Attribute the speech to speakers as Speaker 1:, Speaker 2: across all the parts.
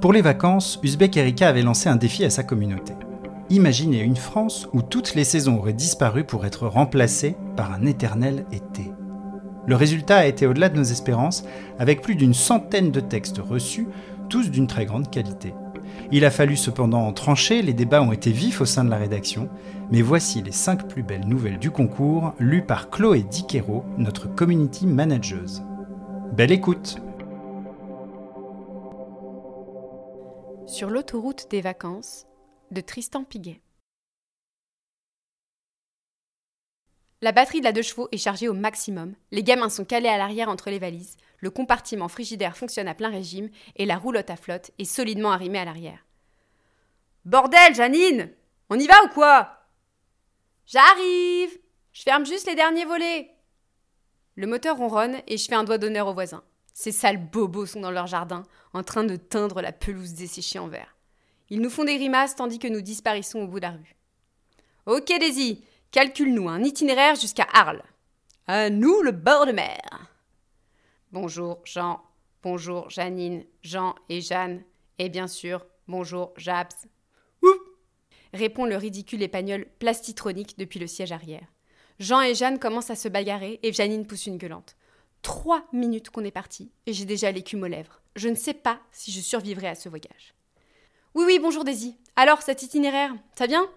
Speaker 1: Pour les vacances, Uzbek Erika avait lancé un défi à sa communauté. Imaginez une France où toutes les saisons auraient disparu pour être remplacées par un éternel été. Le résultat a été au-delà de nos espérances, avec plus d'une centaine de textes reçus, tous d'une très grande qualité. Il a fallu cependant trancher, les débats ont été vifs au sein de la rédaction, mais voici les 5 plus belles nouvelles du concours, lues par Chloé Diquero, notre community manageuse. Belle écoute
Speaker 2: Sur l'autoroute des vacances de Tristan Piguet. La batterie de la deux chevaux est chargée au maximum, les gamins sont calés à l'arrière entre les valises, le compartiment frigidaire fonctionne à plein régime et la roulotte à flotte est solidement arrimée à l'arrière. Bordel, Janine On y va ou quoi? J'arrive Je ferme juste les derniers volets Le moteur ronronne et je fais un doigt d'honneur aux voisins. Ces sales bobos sont dans leur jardin, en train de teindre la pelouse desséchée en vert. Ils nous font des grimaces tandis que nous disparaissons au bout de la rue. Ok, Daisy, calcule-nous un itinéraire jusqu'à Arles. À nous le bord de mer. Bonjour Jean, bonjour Janine, Jean et Jeanne, et bien sûr, bonjour Jabs. Ouh répond le ridicule épagnol plastitronique depuis le siège arrière. Jean et Jeanne commencent à se bagarrer et Janine pousse une gueulante. Trois minutes qu'on est parti et j'ai déjà l'écume aux lèvres. Je ne sais pas si je survivrai à ce voyage. Oui, oui, bonjour Daisy. Alors, cet itinéraire, ça vient?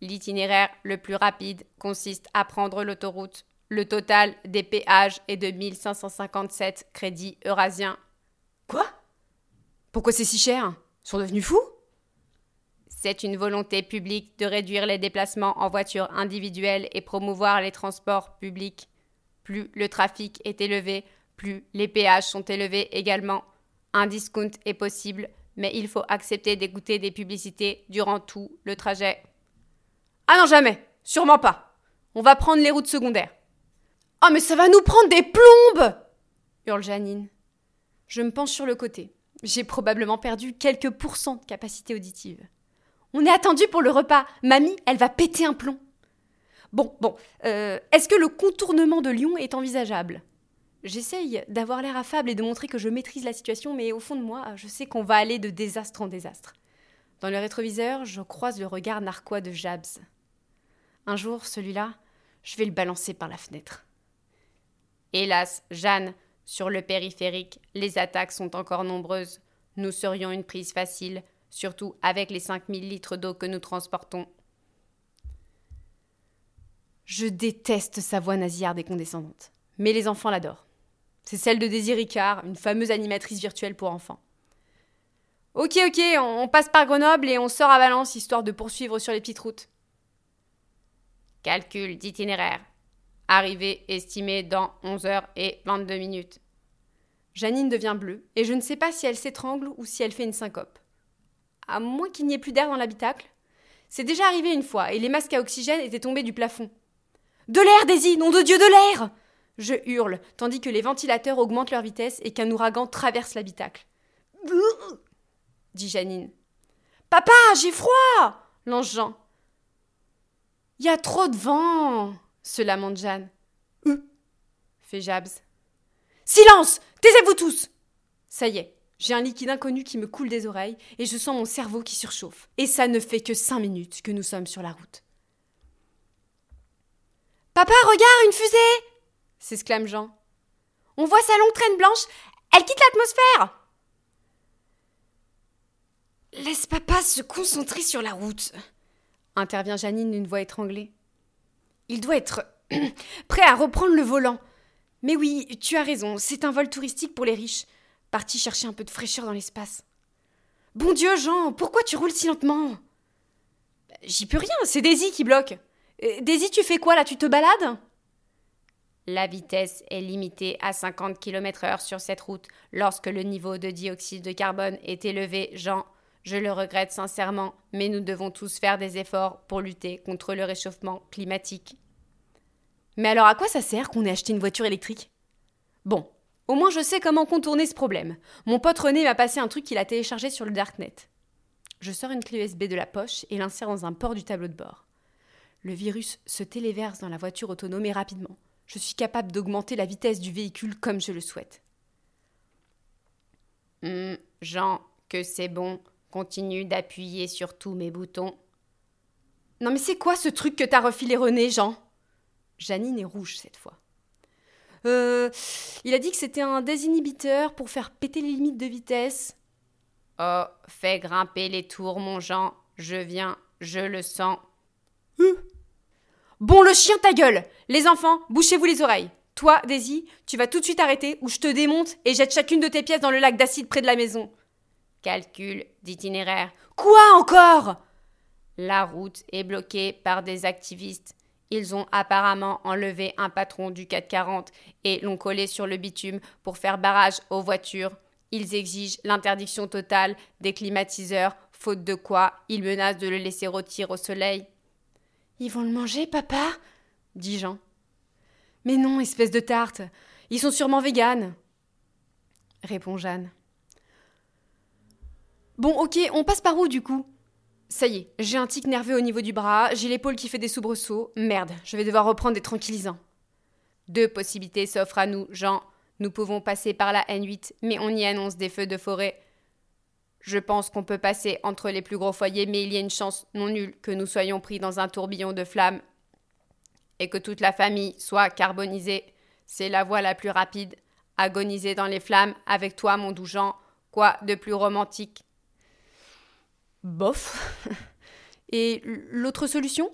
Speaker 2: L'itinéraire le plus rapide consiste à prendre l'autoroute. Le total des péages est de 1557 crédits eurasiens. Quoi? Pourquoi c'est si cher? Ils sont devenus fous? C'est une volonté publique de réduire les déplacements en voiture individuelle et promouvoir les transports publics. Plus le trafic est élevé, plus les péages sont élevés également. Un discount est possible, mais il faut accepter d'écouter des publicités durant tout le trajet. Ah non, jamais Sûrement pas On va prendre les routes secondaires. Oh, mais ça va nous prendre des plombes hurle Janine. Je me penche sur le côté. J'ai probablement perdu quelques pourcents de capacité auditive. On est attendu pour le repas. Mamie, elle va péter un plomb. Bon, bon, euh, est-ce que le contournement de Lyon est envisageable? J'essaye d'avoir l'air affable et de montrer que je maîtrise la situation, mais au fond de moi, je sais qu'on va aller de désastre en désastre. Dans le rétroviseur, je croise le regard narquois de Jabs. Un jour, celui-là, je vais le balancer par la fenêtre. Hélas, Jeanne, sur le périphérique, les attaques sont encore nombreuses. Nous serions une prise facile, surtout avec les 5000 litres d'eau que nous transportons. Je déteste sa voix nasillarde et condescendante. Mais les enfants l'adorent. C'est celle de Daisy Ricard, une fameuse animatrice virtuelle pour enfants. Ok, ok, on, passe par Grenoble et on sort à Valence histoire de poursuivre sur les petites routes. Calcul d'itinéraire. Arrivée estimée dans 11 heures et 22 minutes. Janine devient bleue et je ne sais pas si elle s'étrangle ou si elle fait une syncope. À moins qu'il n'y ait plus d'air dans l'habitacle. C'est déjà arrivé une fois et les masques à oxygène étaient tombés du plafond. De l'air, Daisy, nom de Dieu, de l'air Je hurle, tandis que les ventilateurs augmentent leur vitesse et qu'un ouragan traverse l'habitacle. dit Janine. Papa, j'ai froid lance Jean. Y a trop de vent se lamente Jeanne. Euh fait Jabs. Silence Taisez-vous tous Ça y est, j'ai un liquide inconnu qui me coule des oreilles et je sens mon cerveau qui surchauffe. Et ça ne fait que cinq minutes que nous sommes sur la route. Papa, regarde, une fusée s'exclame Jean. On voit sa longue traîne blanche. Elle quitte l'atmosphère. Laisse papa se concentrer sur la route, intervient Janine d'une voix étranglée. Il doit être prêt à reprendre le volant. Mais oui, tu as raison, c'est un vol touristique pour les riches, parti chercher un peu de fraîcheur dans l'espace. Bon Dieu, Jean, pourquoi tu roules si lentement? J'y peux rien, c'est Daisy qui bloque. Euh, Daisy, tu fais quoi là? Tu te balades? La vitesse est limitée à 50 km/h sur cette route lorsque le niveau de dioxyde de carbone est élevé, Jean. Je le regrette sincèrement, mais nous devons tous faire des efforts pour lutter contre le réchauffement climatique. Mais alors à quoi ça sert qu'on ait acheté une voiture électrique? Bon, au moins je sais comment contourner ce problème. Mon pote René m'a passé un truc qu'il a téléchargé sur le Darknet. Je sors une clé USB de la poche et l'insère dans un port du tableau de bord. Le virus se téléverse dans la voiture autonome et rapidement. Je suis capable d'augmenter la vitesse du véhicule comme je le souhaite. Hmm,
Speaker 3: Jean, que c'est bon, continue d'appuyer sur tous mes boutons. Non mais c'est quoi ce truc que t'as refilé René, Jean? Janine est rouge cette fois. Euh, il a dit que c'était un désinhibiteur pour faire péter les limites de vitesse. Oh, fais grimper les tours, mon Jean. Je viens, je le sens.
Speaker 2: Euh. Bon, le chien, ta gueule Les enfants, bouchez-vous les oreilles. Toi, Daisy, tu vas tout de suite arrêter ou je te démonte et jette chacune de tes pièces dans le lac d'acide près de la maison.
Speaker 3: Calcul d'itinéraire.
Speaker 2: Quoi encore?
Speaker 3: La route est bloquée par des activistes. Ils ont apparemment enlevé un patron du 440 et l'ont collé sur le bitume pour faire barrage aux voitures. Ils exigent l'interdiction totale des climatiseurs, faute de quoi ils menacent de le laisser rôtir au soleil.
Speaker 2: Ils vont le manger, papa? dit Jean. Mais non, espèce de tarte. Ils sont sûrement véganes. Répond Jeanne. Bon, ok, on passe par où du coup? Ça y est, j'ai un tic nerveux au niveau du bras, j'ai l'épaule qui fait des soubresauts. Merde, je vais devoir reprendre des tranquillisants.
Speaker 3: Deux possibilités s'offrent à nous, Jean. Nous pouvons passer par la N8, mais on y annonce des feux de forêt. Je pense qu'on peut passer entre les plus gros foyers, mais il y a une chance non nulle que nous soyons pris dans un tourbillon de flammes et que toute la famille soit carbonisée. C'est la voie la plus rapide. Agoniser dans les flammes avec toi, mon doux Jean. Quoi de plus romantique?
Speaker 2: Bof. Et l'autre solution?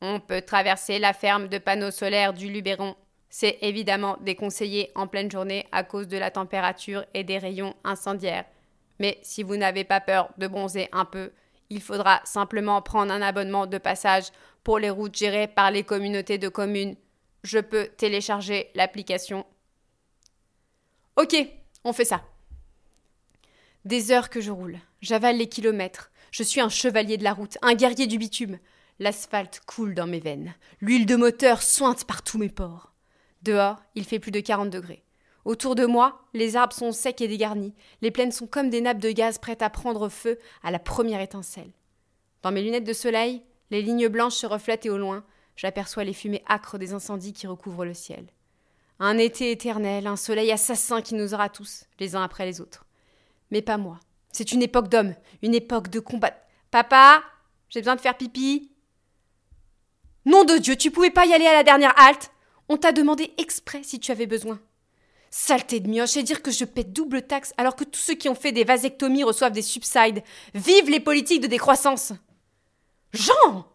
Speaker 3: On peut traverser la ferme de panneaux solaires du Luberon. C'est évidemment déconseillé en pleine journée à cause de la température et des rayons incendiaires. Mais si vous n'avez pas peur de bronzer un peu, il faudra simplement prendre un abonnement de passage pour les routes gérées par les communautés de communes. Je peux télécharger l'application.
Speaker 2: Ok, on fait ça. Des heures que je roule, j'avale les kilomètres. Je suis un chevalier de la route, un guerrier du bitume. L'asphalte coule dans mes veines. L'huile de moteur sointe par tous mes pores. Dehors, il fait plus de 40 degrés. Autour de moi, les arbres sont secs et dégarnis. Les plaines sont comme des nappes de gaz prêtes à prendre feu à la première étincelle. Dans mes lunettes de soleil, les lignes blanches se reflètent et au loin, j'aperçois les fumées âcres des incendies qui recouvrent le ciel. Un été éternel, un soleil assassin qui nous aura tous, les uns après les autres. Mais pas moi. C'est une époque d'hommes, une époque de combat. Papa, j'ai besoin de faire pipi. Nom de Dieu, tu pouvais pas y aller à la dernière halte On t'a demandé exprès si tu avais besoin. Saleté de mioche, et dire que je paie double taxe alors que tous ceux qui ont fait des vasectomies reçoivent des subsides. Vive les politiques de décroissance Jean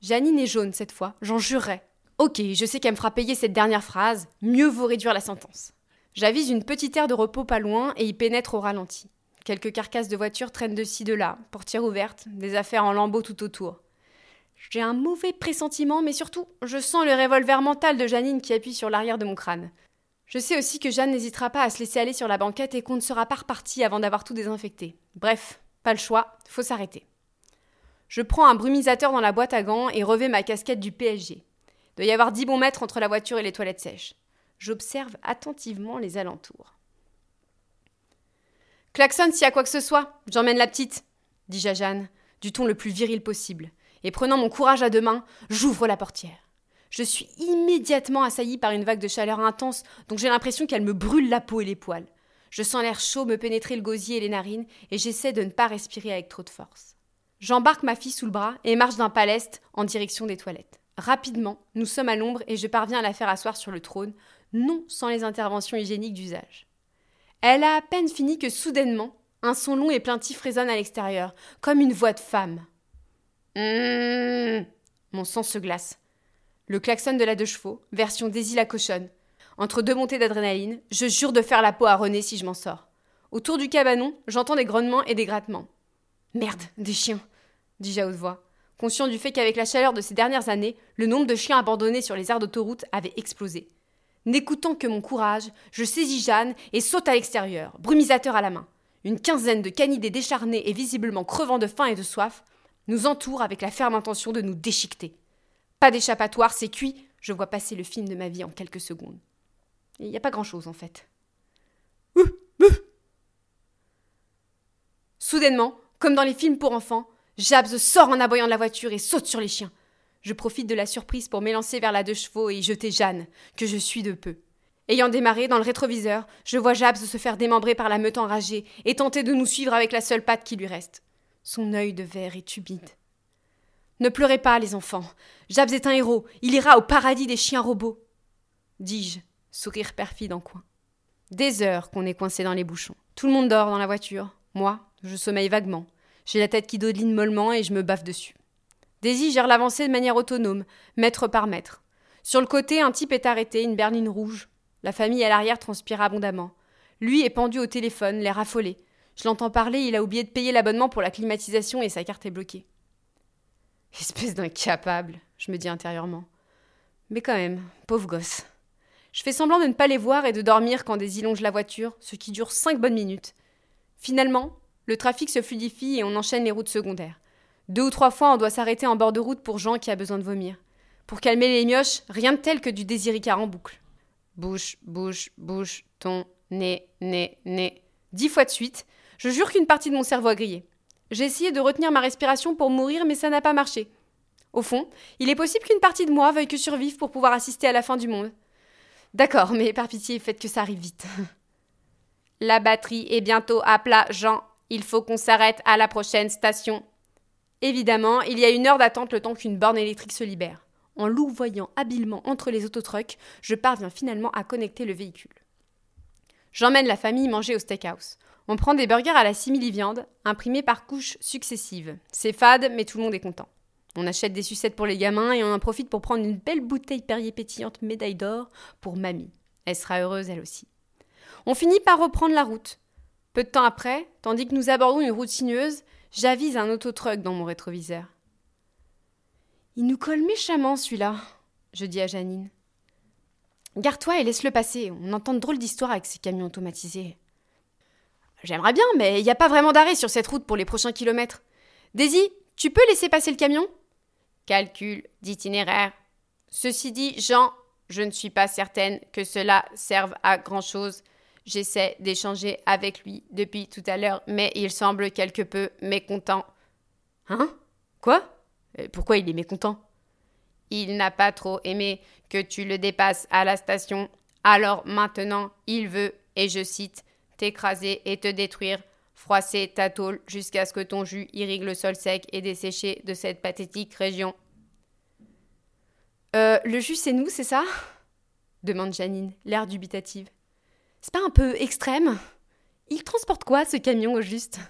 Speaker 2: Janine est jaune cette fois, j'en jurerais. Ok, je sais qu'elle me fera payer cette dernière phrase, mieux vaut réduire la sentence. J'avise une petite aire de repos pas loin et y pénètre au ralenti. Quelques carcasses de voitures traînent de ci de là, portières ouvertes, des affaires en lambeaux tout autour. J'ai un mauvais pressentiment, mais surtout, je sens le revolver mental de Janine qui appuie sur l'arrière de mon crâne. Je sais aussi que Jeanne n'hésitera pas à se laisser aller sur la banquette et qu'on ne sera pas reparti avant d'avoir tout désinfecté. Bref, pas le choix, faut s'arrêter. Je prends un brumisateur dans la boîte à gants et revais ma casquette du PSG. Il doit y avoir dix bons mètres entre la voiture et les toilettes sèches. J'observe attentivement les alentours. Klaxon s'il y a quoi que ce soit, j'emmène la petite, dis-je à Jeanne, du ton le plus viril possible, et prenant mon courage à deux mains, j'ouvre la portière. Je suis immédiatement assaillie par une vague de chaleur intense dont j'ai l'impression qu'elle me brûle la peau et les poils. Je sens l'air chaud me pénétrer le gosier et les narines, et j'essaie de ne pas respirer avec trop de force. J'embarque ma fille sous le bras et marche d'un paleste en direction des toilettes. Rapidement, nous sommes à l'ombre et je parviens à la faire asseoir sur le trône, non sans les interventions hygiéniques d'usage. Elle a à peine fini que soudainement, un son long et plaintif résonne à l'extérieur, comme une voix de femme. Mmh. Mon sang se glace. Le klaxon de la deux chevaux, version Daisy la cochonne. Entre deux montées d'adrénaline, je jure de faire la peau à René si je m'en sors. Autour du cabanon, j'entends des grognements et des grattements. Merde, des chiens, dis-je à haute voix, conscient du fait qu'avec la chaleur de ces dernières années, le nombre de chiens abandonnés sur les aires d'autoroute avait explosé. N'écoutant que mon courage, je saisis Jeanne et saute à l'extérieur, brumisateur à la main. Une quinzaine de canidés décharnés et visiblement crevant de faim et de soif nous entourent avec la ferme intention de nous déchiqueter. Pas d'échappatoire, c'est cuit, je vois passer le film de ma vie en quelques secondes. Il n'y a pas grand-chose en fait. Soudainement, comme dans les films pour enfants, Jabs sort en aboyant de la voiture et saute sur les chiens. Je profite de la surprise pour m'élancer vers la deux chevaux et y jeter Jeanne, que je suis de peu. Ayant démarré dans le rétroviseur, je vois Jabs se faire démembrer par la meute enragée et tenter de nous suivre avec la seule patte qui lui reste. Son œil de verre est humide. Ne pleurez pas, les enfants. Jabs est un héros. Il ira au paradis des chiens robots. Dis-je, sourire perfide en coin. Des heures qu'on est coincé dans les bouchons. Tout le monde dort dans la voiture. Moi, je sommeille vaguement. J'ai la tête qui dodeline mollement et je me baffe dessus. Daisy gère l'avancée de manière autonome, mètre par mètre. Sur le côté, un type est arrêté, une berline rouge. La famille à l'arrière transpire abondamment. Lui est pendu au téléphone, l'air affolé. Je l'entends parler, il a oublié de payer l'abonnement pour la climatisation et sa carte est bloquée. Espèce d'incapable, je me dis intérieurement. Mais quand même, pauvre gosse. Je fais semblant de ne pas les voir et de dormir quand Daisy longe la voiture, ce qui dure cinq bonnes minutes. Finalement, le trafic se fluidifie et on enchaîne les routes secondaires. Deux ou trois fois, on doit s'arrêter en bord de route pour Jean qui a besoin de vomir. Pour calmer les mioches, rien de tel que du désiricar en boucle. Bouche, bouche, bouche, ton, nez, nez, nez. Dix fois de suite, je jure qu'une partie de mon cerveau a grillé. J'ai essayé de retenir ma respiration pour mourir, mais ça n'a pas marché. Au fond, il est possible qu'une partie de moi veuille que survive pour pouvoir assister à la fin du monde. D'accord, mais par pitié, faites que ça arrive vite. la batterie est bientôt à plat, Jean. Il faut qu'on s'arrête à la prochaine station. Évidemment, il y a une heure d'attente le temps qu'une borne électrique se libère. En louvoyant habilement entre les autotrucks, je parviens finalement à connecter le véhicule. J'emmène la famille manger au steakhouse. On prend des burgers à la simili-viande, imprimés par couches successives. C'est fade, mais tout le monde est content. On achète des sucettes pour les gamins et on en profite pour prendre une belle bouteille Perrier pétillante médaille d'or pour mamie. Elle sera heureuse elle aussi. On finit par reprendre la route. Peu de temps après, tandis que nous abordons une route sinueuse, j'avise un autotruck dans mon rétroviseur. Il nous colle méchamment celui-là, je dis à Janine. Garde-toi et laisse-le passer. On entend de drôles d'histoires avec ces camions automatisés. J'aimerais bien, mais il n'y a pas vraiment d'arrêt sur cette route pour les prochains kilomètres. Daisy, tu peux laisser passer le camion? Calcul d'itinéraire. Ceci dit, Jean, je ne suis pas certaine que cela serve à grand-chose. J'essaie d'échanger avec lui depuis tout à l'heure, mais il semble quelque peu mécontent. Hein? Quoi? Euh, Pourquoi il est mécontent? Il n'a pas trop aimé que tu le dépasses à la station. Alors maintenant, il veut, et je cite, t'écraser et te détruire froisser ta tôle jusqu'à ce que ton jus irrigue le sol sec et desséché de cette pathétique région. Euh, le jus, c'est nous, c'est ça? demande Janine, l'air dubitative. C'est pas un peu extrême? Il transporte quoi, ce camion, au juste?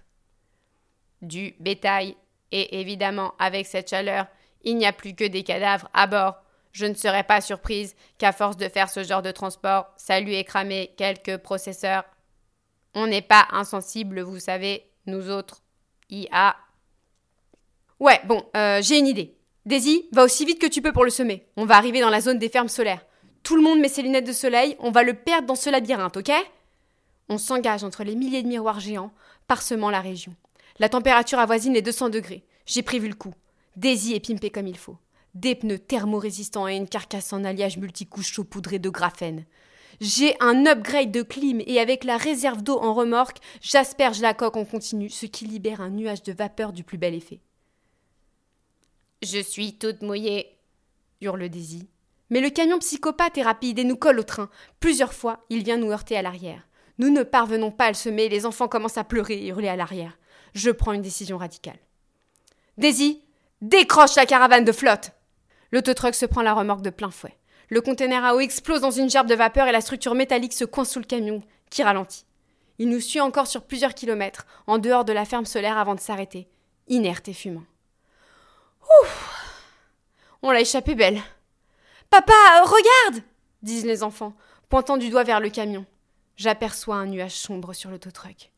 Speaker 2: Du bétail. Et évidemment, avec cette chaleur, il n'y a plus que des cadavres à bord. Je ne serais pas surprise qu'à force de faire ce genre de transport, ça lui ait cramé quelques processeurs on n'est pas insensible, vous savez, nous autres. IA. Ouais, bon, euh, j'ai une idée. Daisy, va aussi vite que tu peux pour le semer. On va arriver dans la zone des fermes solaires. Tout le monde met ses lunettes de soleil, on va le perdre dans ce labyrinthe, ok? On s'engage entre les milliers de miroirs géants, parsemant la région. La température avoisine les 200 degrés. J'ai prévu le coup. Daisy est pimpée comme il faut. Des pneus thermorésistants et une carcasse en alliage multicouche saupoudrée de graphène. J'ai un upgrade de clim et avec la réserve d'eau en remorque, j'asperge la coque en continu, ce qui libère un nuage de vapeur du plus bel effet. Je suis toute mouillée, hurle Daisy. Mais le camion psychopathe est rapide et nous colle au train. Plusieurs fois, il vient nous heurter à l'arrière. Nous ne parvenons pas à le semer, les enfants commencent à pleurer et hurler à l'arrière. Je prends une décision radicale. Daisy, décroche la caravane de flotte L'autotruck se prend la remorque de plein fouet. Le conteneur à eau explose dans une gerbe de vapeur et la structure métallique se coince sous le camion, qui ralentit. Il nous suit encore sur plusieurs kilomètres, en dehors de la ferme solaire avant de s'arrêter, inerte et fumant. Ouf On l'a échappé belle. Papa, regarde disent les enfants, pointant du doigt vers le camion. J'aperçois un nuage sombre sur l'autotruck.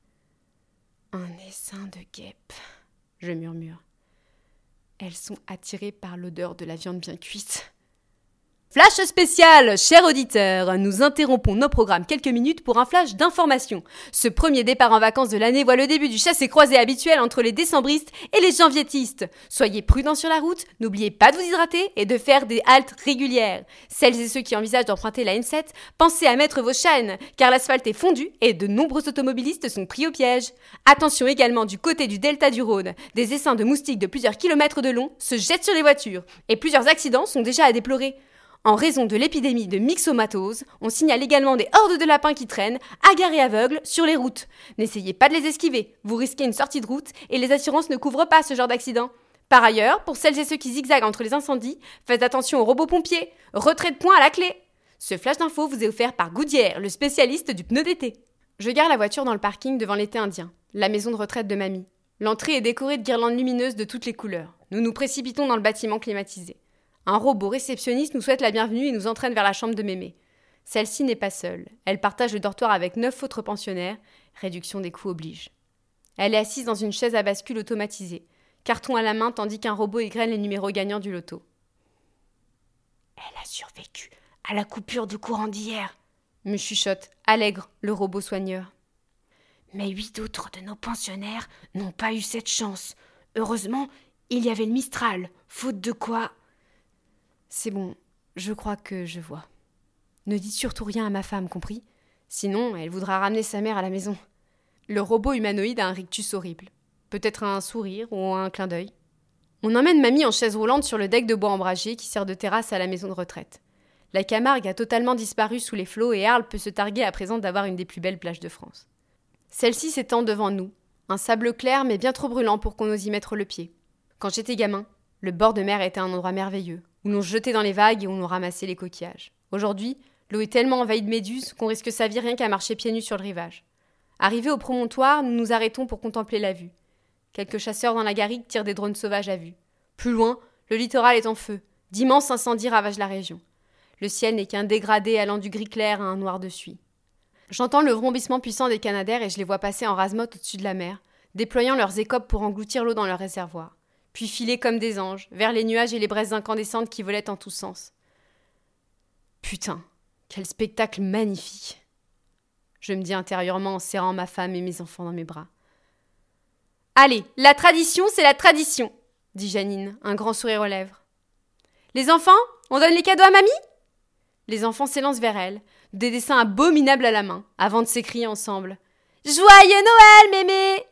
Speaker 2: Un essaim de guêpes, je murmure. Elles sont attirées par l'odeur de la viande bien cuite. Flash spécial, chers auditeurs, nous interrompons nos programmes quelques minutes pour un flash d'information. Ce premier départ en vacances de l'année voit le début du chassé-croisé habituel entre les décembristes et les janvietistes. Soyez prudents sur la route, n'oubliez pas de vous hydrater et de faire des haltes régulières. Celles et ceux qui envisagent d'emprunter la N7, pensez à mettre vos chaînes, car l'asphalte est fondu et de nombreux automobilistes sont pris au piège. Attention également du côté du delta du Rhône, des essaims de moustiques de plusieurs kilomètres de long se jettent sur les voitures et plusieurs accidents sont déjà à déplorer. En raison de l'épidémie de myxomatose, on signale également des hordes de lapins qui traînent, agarrés aveugles, sur les routes. N'essayez pas de les esquiver, vous risquez une sortie de route et les assurances ne couvrent pas ce genre d'accident. Par ailleurs, pour celles et ceux qui zigzaguent entre les incendies, faites attention aux robots pompiers. Retrait de points à la clé. Ce flash d'info vous est offert par Goodyear, le spécialiste du pneu d'été. Je gare la voiture dans le parking devant l'été indien, la maison de retraite de mamie. L'entrée est décorée de guirlandes lumineuses de toutes les couleurs. Nous nous précipitons dans le bâtiment climatisé. Un robot réceptionniste nous souhaite la bienvenue et nous entraîne vers la chambre de mémé. Celle-ci n'est pas seule. Elle partage le dortoir avec neuf autres pensionnaires. Réduction des coûts oblige. Elle est assise dans une chaise à bascule automatisée, carton à la main tandis qu'un robot égrène les numéros gagnants du loto.
Speaker 4: Elle a survécu à la coupure de courant d'hier,
Speaker 2: me chuchote Allègre, le robot soigneur.
Speaker 4: Mais huit autres de nos pensionnaires n'ont pas eu cette chance. Heureusement, il y avait le Mistral, faute de quoi
Speaker 2: c'est bon, je crois que je vois. Ne dites surtout rien à ma femme, compris? Sinon, elle voudra ramener sa mère à la maison. Le robot humanoïde a un rictus horrible. Peut-être un sourire ou un clin d'œil. On emmène mamie en chaise roulante sur le deck de bois embragé qui sert de terrasse à la maison de retraite. La Camargue a totalement disparu sous les flots et Arles peut se targuer à présent d'avoir une des plus belles plages de France. Celle-ci s'étend devant nous, un sable clair mais bien trop brûlant pour qu'on ose y mettre le pied. Quand j'étais gamin, le bord de mer était un endroit merveilleux, où l'on jetait dans les vagues et où l'on ramassait les coquillages. Aujourd'hui, l'eau est tellement envahie de méduses qu'on risque sa vie rien qu'à marcher pieds nus sur le rivage. Arrivés au promontoire, nous nous arrêtons pour contempler la vue. Quelques chasseurs dans la garrigue tirent des drones sauvages à vue. Plus loin, le littoral est en feu. D'immenses incendies ravagent la région. Le ciel n'est qu'un dégradé allant du gris clair à un noir de suie. J'entends le vrombissement puissant des canadaires et je les vois passer en rasemotte au-dessus de la mer, déployant leurs écopes pour engloutir l'eau dans leurs réservoirs puis filer comme des anges, vers les nuages et les braises incandescentes qui volaient en tous sens. Putain, quel spectacle magnifique Je me dis intérieurement en serrant ma femme et mes enfants dans mes bras. Allez, la tradition, c'est la tradition, dit Janine, un grand sourire aux lèvres. Les enfants, on donne les cadeaux à mamie? Les enfants s'élancent vers elle, des dessins abominables à la main, avant de s'écrier ensemble. Joyeux Noël, mémé